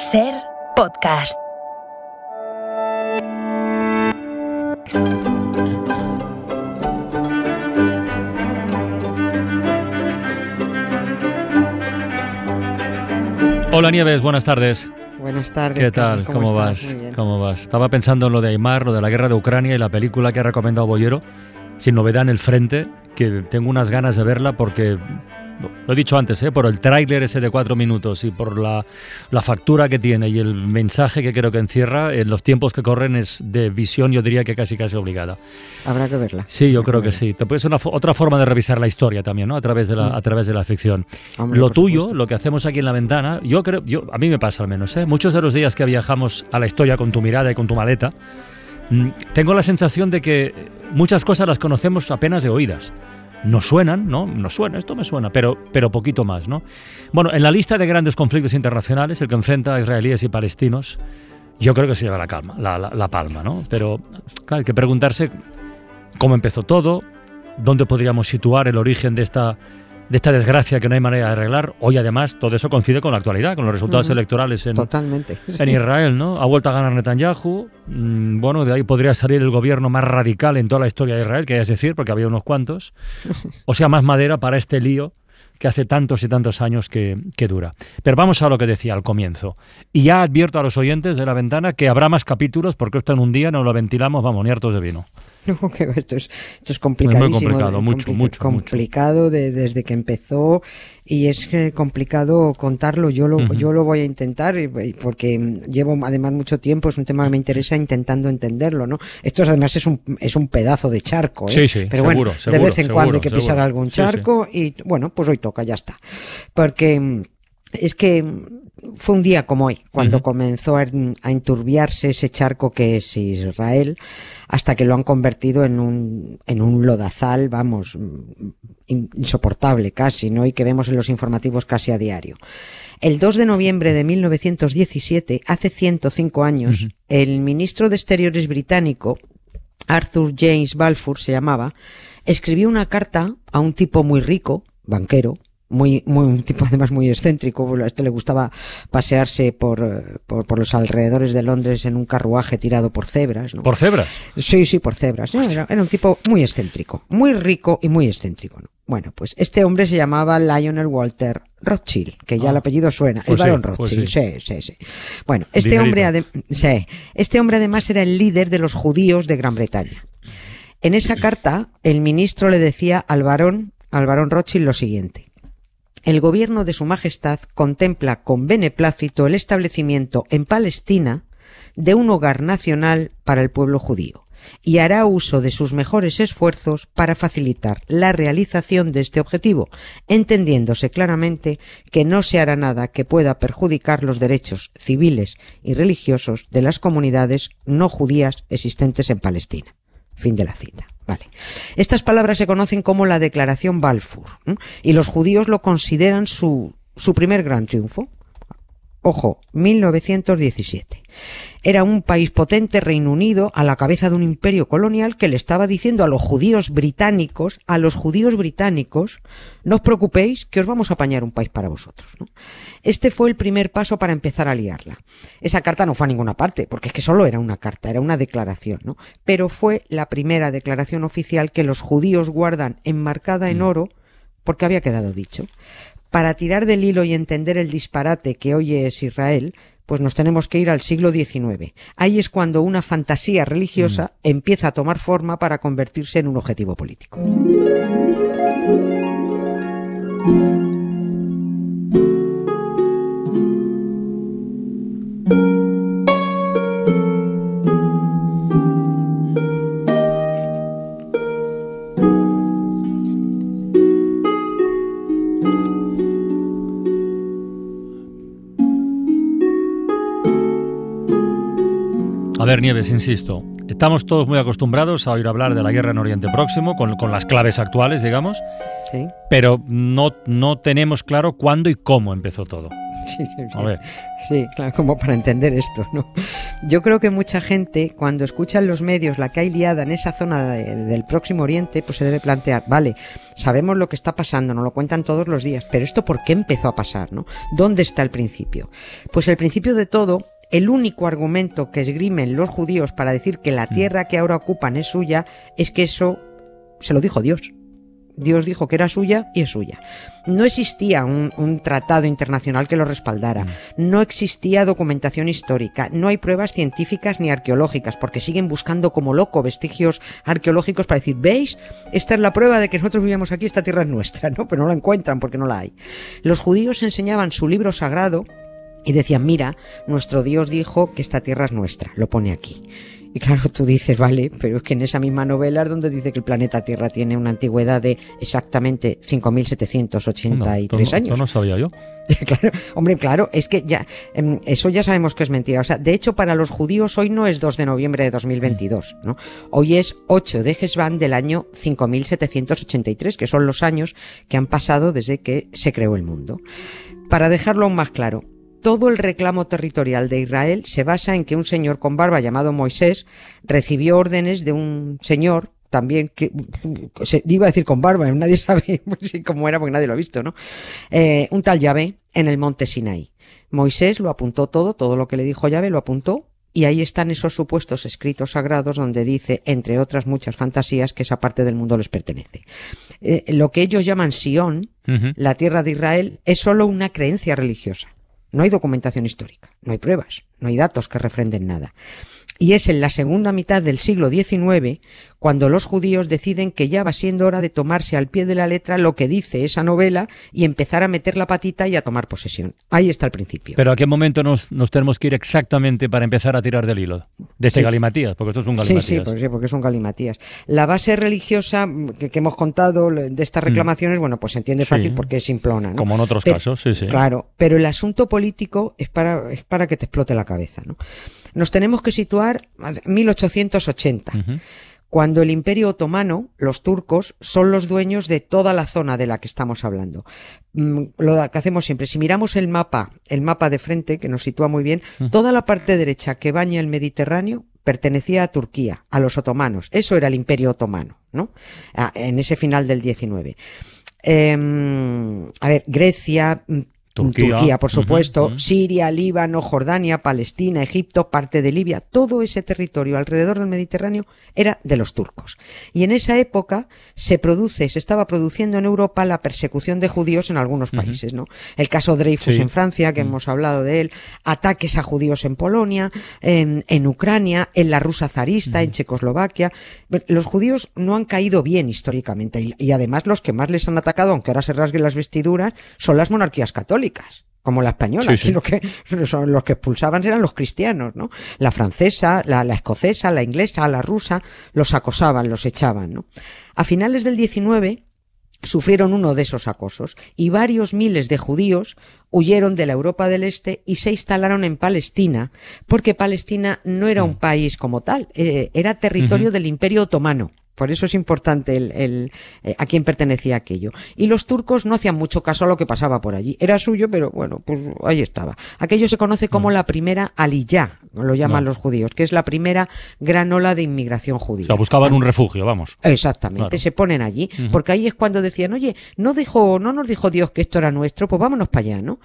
Ser podcast. Hola Nieves, buenas tardes. Buenas tardes. ¿Qué tal? ¿Cómo, vas? ¿Cómo vas? Estaba pensando en lo de Aymar, lo de la guerra de Ucrania y la película que ha recomendado Boyero, Sin novedad en el frente, que tengo unas ganas de verla porque lo he dicho antes, ¿eh? por el tráiler ese de cuatro minutos y por la, factura que tiene y el mensaje que creo que encierra, en los tiempos que corren es de visión, yo diría que casi casi obligada. Habrá que verla. Sí, yo creo que, sí. Te puede ser una, otra forma de revisar la historia también, ¿no? A través de la, mm. a través de la ficción. lo tuyo, lo que hacemos aquí en la ventana, yo creo, yo, a mí me pasa al menos, ¿eh? muchos de los días que viajamos a la historia con tu mirada y con tu maleta, mm, tengo la sensación de que muchas cosas las conocemos apenas de oídas nos suenan, ¿no? Nos suena, esto me suena, pero, pero poquito más, ¿no? Bueno, en la lista de grandes conflictos internacionales, el que enfrenta a israelíes y palestinos, yo creo que se lleva la calma, la, palma, ¿no? Pero hay que preguntarse cómo empezó todo, dónde podríamos situar el origen de esta de esta desgracia que no hay manera de arreglar. Hoy, además, todo eso coincide con la actualidad, con los resultados electorales en, Totalmente. en Israel. ¿no? Ha vuelto a ganar Netanyahu. Mm, bueno, de ahí podría salir el gobierno más radical en toda la historia de Israel, que que decir, porque había unos cuantos. O sea, más madera para este lío que hace tantos y tantos años que, que, dura. Pero vamos a lo que decía al comienzo. Y ya advierto a los oyentes de la ventana que habrá más capítulos porque esto en un día no lo ventilamos, vamos, ni hartos de vino. No, que esto es, esto es complicadísimo. Es muy complicado, mucho, mucho. Complicado desde que empezó y es complicado contarlo. Yo lo, yo lo voy a intentar porque llevo además mucho tiempo, es un tema que me interesa intentando entenderlo, ¿no? Esto además es un, es un pedazo de charco, ¿eh? Sí, sí, Pero bueno, de vez en cuando hay que pisar algún charco y bueno, pues hoy toca, ya está. Porque es que fue un día como hoy, cuando comenzó a, enturbiarse ese charco que es Israel, hasta que lo han convertido en un, en un lodazal, vamos, insoportable casi, ¿no? Y que vemos en los informativos casi a diario. El 2 de noviembre de 1917, hace 105 años, el ministro de Exteriores británico, Arthur James Balfour se llamaba, escribió una carta a un tipo muy rico, banquero, muy, muy, un tipo además muy excéntrico. A este le gustaba pasearse por, por, por, los alrededores de Londres en un carruaje tirado por cebras. ¿no? ¿Por cebras? Sí, sí, por cebras. Era, un tipo muy excéntrico, muy rico y muy excéntrico. ¿no? Bueno, pues este hombre se llamaba Lionel Walter Rothschild, que ya el ah. apellido suena, el pues barón pues Rothschild, sí. sí, sí, Bueno, este hombre, sí, este hombre además era el líder de los judíos de Gran Bretaña. En esa carta, el ministro le decía al barón, al barón Rothschild lo siguiente el gobierno de Su Majestad contempla con beneplácito el establecimiento en Palestina de un hogar nacional para el pueblo judío y hará uso de sus mejores esfuerzos para facilitar la realización de este objetivo, entendiéndose claramente que no se hará nada que pueda perjudicar los derechos civiles y religiosos de las comunidades no judías existentes en Palestina. Fin de la cita. Vale. Estas palabras se conocen como la Declaración Balfour y los judíos lo consideran su, su primer gran triunfo. Ojo, 1917. Era un país potente, Reino Unido, a la cabeza de un imperio colonial que le estaba diciendo a los judíos británicos, a los judíos británicos, no os preocupéis que os vamos a apañar un país para vosotros. Este fue el primer paso para empezar a liarla. Esa carta no fue a ninguna parte, porque es que solo era una carta, era una declaración, ¿no? Pero fue la primera declaración oficial que los judíos guardan enmarcada en mm. oro porque había quedado dicho para tirar del hilo y entender el disparate que hoy es Israel, pues nos tenemos que ir al siglo XIX. Ahí es cuando una fantasía religiosa mm. empieza a tomar forma para convertirse en un objetivo político. Nieves, insisto, estamos todos muy acostumbrados a oír hablar de la guerra en Oriente Próximo, con, las claves actuales, digamos. pero no, no tenemos claro cuándo y cómo empezó todo. Sí, sí, sí. claro, como para entender esto, ¿no? Yo creo que mucha gente, cuando escuchan los medios la que hay liada en esa zona del Próximo Oriente, pues se debe plantear, vale, sabemos lo que está pasando, nos lo cuentan todos los días, pero esto por qué empezó a pasar, ¿no? ¿Dónde está el principio? Pues el principio de todo el único argumento que esgrimen los judíos para decir que la mm. tierra que ahora ocupan es suya es que eso se lo dijo Dios. Dios dijo que era suya y es suya. No existía un, tratado internacional que lo respaldara. Mm. No existía documentación histórica. No hay pruebas científicas ni arqueológicas, porque siguen buscando como loco vestigios arqueológicos para decir, ¿veis? Esta es la prueba de que nosotros vivíamos aquí, esta tierra es nuestra, ¿no? Pero no la encuentran porque no la hay. Los judíos enseñaban su libro sagrado y decían, mira, nuestro Dios dijo que esta tierra es nuestra, lo pone aquí. Y claro, tú dices, vale, pero es que en esa misma novela es donde dice que el planeta Tierra tiene una antigüedad de exactamente 5.783 años. No, no sabía yo. Claro, hombre, claro, es que ya, em, eso ya sabemos que es mentira. O sea, de hecho, para los judíos hoy no es 2 de noviembre de 2022, ¿no? Hoy es 8 de Gesvan del año 5783, que son los años que han pasado desde que se creó el mundo. Para dejarlo aún más claro, todo el reclamo territorial de Israel se basa en que un señor con barba llamado Moisés recibió órdenes de un señor también que se iba a decir con barba, nadie sabe cómo era porque nadie lo ha visto, ¿no? Eh, un tal Yahvé en el monte Sinai. Moisés lo apuntó todo, todo lo que le dijo Yahvé lo apuntó y ahí están esos supuestos escritos sagrados donde dice, entre otras muchas fantasías, que esa parte del mundo les pertenece. Eh, lo que ellos llaman Sion, la tierra de Israel, es solo una creencia religiosa. No hay documentación histórica, no hay pruebas, no hay datos que refrenden nada. Y es en la segunda mitad del siglo XIX cuando los judíos deciden que ya va siendo hora de tomarse al pie de la letra lo que dice esa novela y empezar a meter la patita y a tomar posesión. Ahí está el principio. Pero ¿a qué momento nos, tenemos que ir exactamente para empezar a tirar del hilo? De este galimatías, porque esto es un galimatías. Sí, sí, porque, es un galimatías. La base religiosa que, hemos contado de estas mm. reclamaciones, bueno, pues se entiende fácil porque es simplona. ¿no? Como en otros casos, sí, sí. Claro, pero el asunto político es para, es para que te explote la cabeza, ¿no? Nos tenemos que situar en 1880 cuando el Imperio Otomano, los turcos, son los dueños de toda la zona de la que estamos hablando. Mm, lo que hacemos siempre, si miramos el mapa, el mapa de frente, que nos sitúa muy bien, toda la parte derecha que baña el Mediterráneo pertenecía a Turquía, a los otomanos. Eso era el Imperio Otomano, ¿no? Ah, en ese final del 19. Em, a ver, Grecia, mm, Turquía, por supuesto, Siria, Líbano, Jordania, Palestina, Egipto, parte de Libia, todo ese territorio alrededor del Mediterráneo era de los turcos. Y en esa época se produce, se estaba produciendo en Europa la persecución de judíos en algunos países, ¿no? El caso Dreyfus en Francia, que hemos hablado de él, ataques a judíos en Polonia, en, Ucrania, en la Rusa zarista, en Checoslovaquia. Los judíos no han caído bien históricamente y, y además los que más les han atacado, aunque ahora se rasguen las vestiduras, son las monarquías católicas como la española. Lo que, los que expulsaban eran los cristianos, ¿no? La francesa, la, escocesa, la inglesa, la rusa, los acosaban, los echaban, ¿no? A finales del 19 sufrieron uno de esos acosos y varios miles de judíos huyeron de la Europa del Este y se instalaron en Palestina porque Palestina no era un mm. país como tal, eh, era territorio del Imperio Otomano. Por eso es importante el, eh, a quién pertenecía aquello. Y los turcos no hacían mucho caso a lo que pasaba por allí. Era suyo, pero bueno, pues ahí estaba. Aquello se conoce como mm. la primera aliyah, lo llaman los judíos, que es la primera gran ola de inmigración judía. O sea, buscaban un refugio, vamos. Exactamente, se ponen allí, porque ahí es cuando decían, oye, no dijo, no nos dijo Dios que esto era nuestro, pues vámonos para allá, ¿no?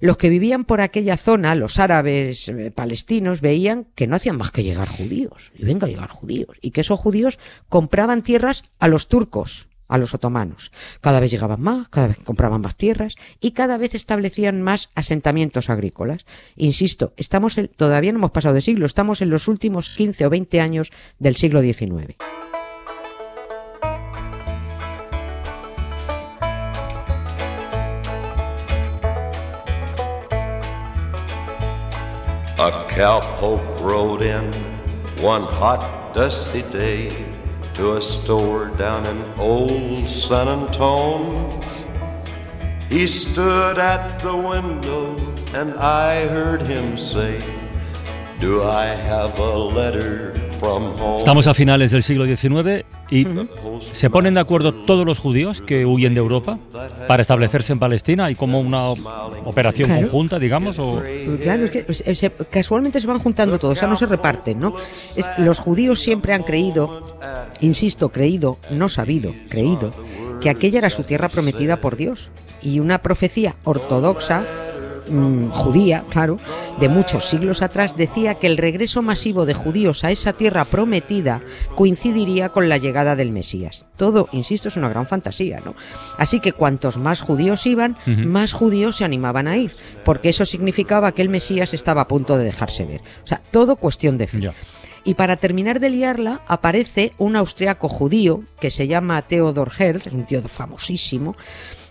Los que vivían por aquella zona, los árabes eh, palestinos, veían que no hacían más que llegar judíos, y venga a llegar judíos, y que esos judíos compraban tierras a los turcos, a los otomanos. Cada vez llegaban más, cada vez compraban más tierras y cada vez establecían más asentamientos agrícolas. Insisto, estamos todavía no hemos pasado de siglo, estamos en los últimos 15 o 20 años del siglo XIX. A cowpoke rode in one hot, dusty day. To a store down in old San Antone. He stood at the window and I heard him say, Do I have a letter Estamos a finales del siglo XIX y se ponen de acuerdo todos los judíos que huyen de Europa para establecerse en Palestina y como una operación conjunta, digamos. O... Claro, es que pues, casualmente se van juntando todos, o sea, no se reparten, ¿no? Es, los judíos siempre han creído, insisto, creído, no sabido, creído, que aquella era su tierra prometida por Dios y una profecía ortodoxa Mm, judía, claro, de muchos siglos atrás, decía que el regreso masivo de judíos a esa tierra prometida coincidiría con la llegada del Mesías. Todo, insisto, es una gran fantasía, ¿no? Así que cuantos más judíos iban, más judíos se animaban a ir, porque eso significaba que el Mesías estaba a punto de dejarse ver. O sea, todo cuestión de fe. Y para terminar de liarla, aparece un austriaco judío que se llama Theodor Herz, un tío famosísimo,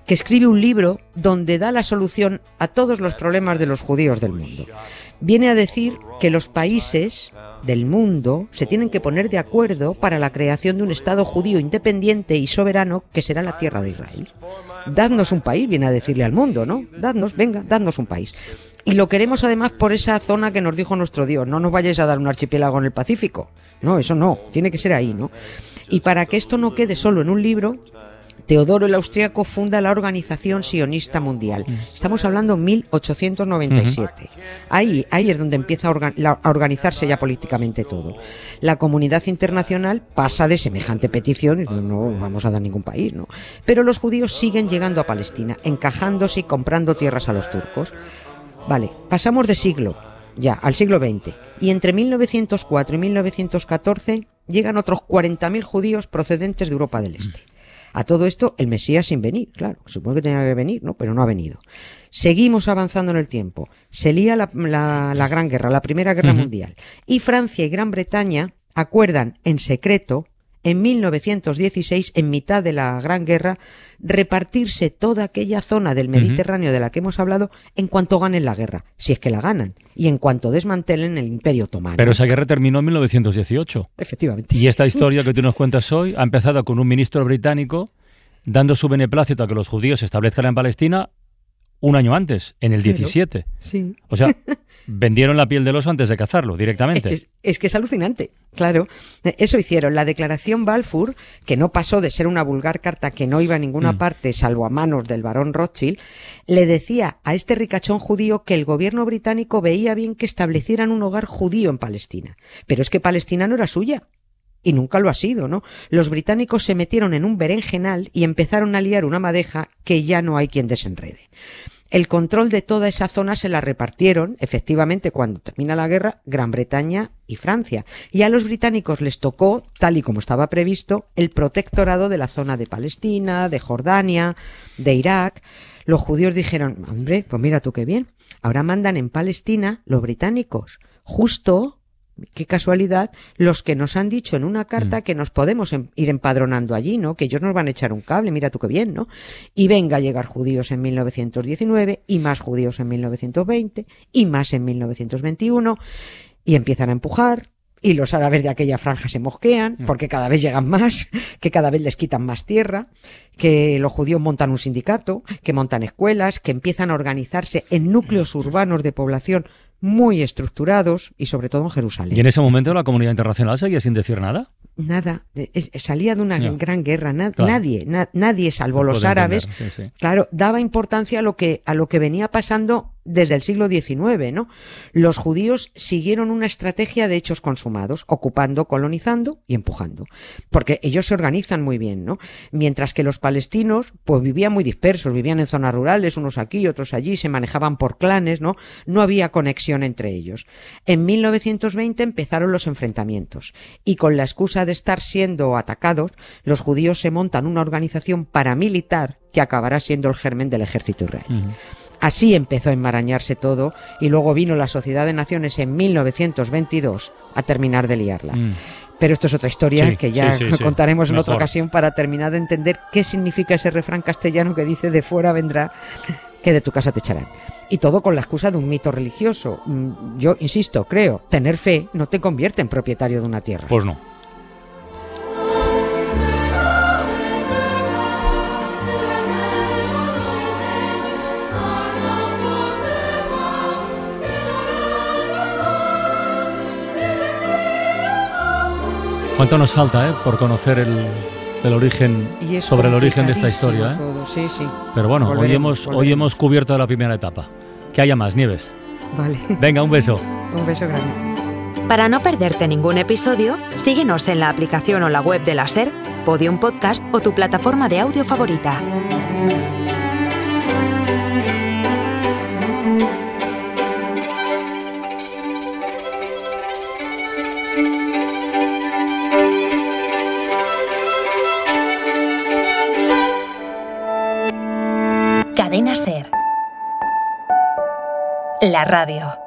que escribe un libro donde da la solución a todos los problemas de los judíos del mundo. Viene a decir que los países del mundo se tienen que poner de acuerdo para la creación de un Estado judío independiente y soberano que será la tierra de Israel. Dadnos un país, viene a decirle al mundo, ¿no? Dadnos, venga, dadnos un país. Y lo queremos además por esa zona que nos dijo nuestro Dios. No nos vayáis a dar un archipiélago en el Pacífico. No, eso no, tiene que ser ahí, ¿no? Y para que esto no quede solo en un libro, Teodoro el Austriaco funda la Organización Sionista Mundial. Estamos hablando 1897. ahí, ahí es donde empieza a, organizarse ya políticamente todo. La comunidad internacional pasa de semejante petición y no vamos a dar ningún país, ¿no? Pero los judíos siguen llegando a Palestina, encajándose y comprando tierras a los turcos. Vale, pasamos de siglo ya al siglo XX y entre 1904 y 1914 llegan otros 40.000 judíos procedentes de Europa del Este. A todo esto, el Mesías sin venir, claro, supongo que tenía que venir, ¿no? Pero no ha venido. Seguimos avanzando en el tiempo. Se lía la, Gran Guerra, la Primera Guerra Mundial. Y Francia y Gran Bretaña acuerdan en secreto en 1916, en mitad de la Gran Guerra, repartirse toda aquella zona del Mediterráneo de la que hemos hablado en cuanto ganen la guerra, si es que la ganan, y en cuanto desmantelen el Imperio Otomano. Pero esa guerra terminó en 1918. Efectivamente. Y esta historia que tú nos cuentas hoy ha empezado con un ministro británico dando su beneplácito a que los judíos se establezcan en Palestina un año antes, en el 17. sí. O sea, vendieron la piel del oso antes de cazarlo directamente. Es que es, alucinante, claro. Eso hicieron. La declaración Balfour, que no pasó de ser una vulgar carta que no iba a ninguna mm. parte salvo a manos del barón Rothschild, le decía a este ricachón judío que el gobierno británico veía bien que establecieran un hogar judío en Palestina. Pero es que Palestina no era suya y nunca lo ha sido, ¿no? Los británicos se metieron en un berenjenal y empezaron a liar una madeja que ya no hay quien desenrede. El control de toda esa zona se la repartieron, efectivamente, cuando termina la guerra, Gran Bretaña y Francia. Y a los británicos les tocó, tal y como estaba previsto, el protectorado de la zona de Palestina, de Jordania, de Irak. Los judíos dijeron, hombre, pues mira tú qué bien, ahora mandan en Palestina los británicos, justo qué casualidad, los que nos han dicho en una carta mm. que nos podemos em, ir empadronando allí, ¿no? Que ellos nos van a echar un cable, mira tú qué bien, ¿no? Y venga a llegar judíos en 1919 y más judíos en 1920 y más en 1921 y empiezan a empujar y los árabes de aquella franja se mosquean mm. porque cada vez llegan más, que cada vez les quitan más tierra, que los judíos montan un sindicato, que montan escuelas, que empiezan a organizarse en núcleos urbanos de población muy estructurados y sobre todo en Jerusalén. ¿Y en ese momento la comunidad internacional seguía sin decir nada? Nada, salía de una gran guerra, nadie, nadie salvo los árabes, claro, daba importancia a lo que a lo que venía pasando desde el siglo XIX, ¿no? Los judíos siguieron una estrategia de hechos consumados, ocupando, colonizando y empujando, porque ellos se organizan muy bien, ¿no? Mientras que los palestinos, pues vivían muy dispersos, vivían en zonas rurales, unos aquí, otros allí, se manejaban por clanes, ¿no? No había conexión entre ellos. En 1920 empezaron los enfrentamientos y con la excusa de estar siendo atacados, los judíos se montan una organización paramilitar que acabará siendo el germen del ejército israelí. Así empezó a enmarañarse todo y luego vino la Sociedad de Naciones en 1922 a terminar de liarla. Mm. Pero esto es otra historia que ya contaremos en otra ocasión para terminar de entender qué significa ese refrán castellano que dice de fuera vendrá que de tu casa te echarán. Y todo con la excusa de un mito religioso. Mm, yo insisto, creo, tener fe no te convierte en propietario de una tierra. Pues no. ¿Cuánto nos falta eh, por conocer el, origen, sobre el origen de esta historia? Sí, sí. Pero bueno, hoy hemos, hoy hemos cubierto la primera etapa. Que haya más, Nieves. Vale. Venga, un beso. un beso grande. Para no perderte ningún episodio, síguenos en la aplicación o la web de la SER, Podium Podcast o tu plataforma de audio favorita. La radio.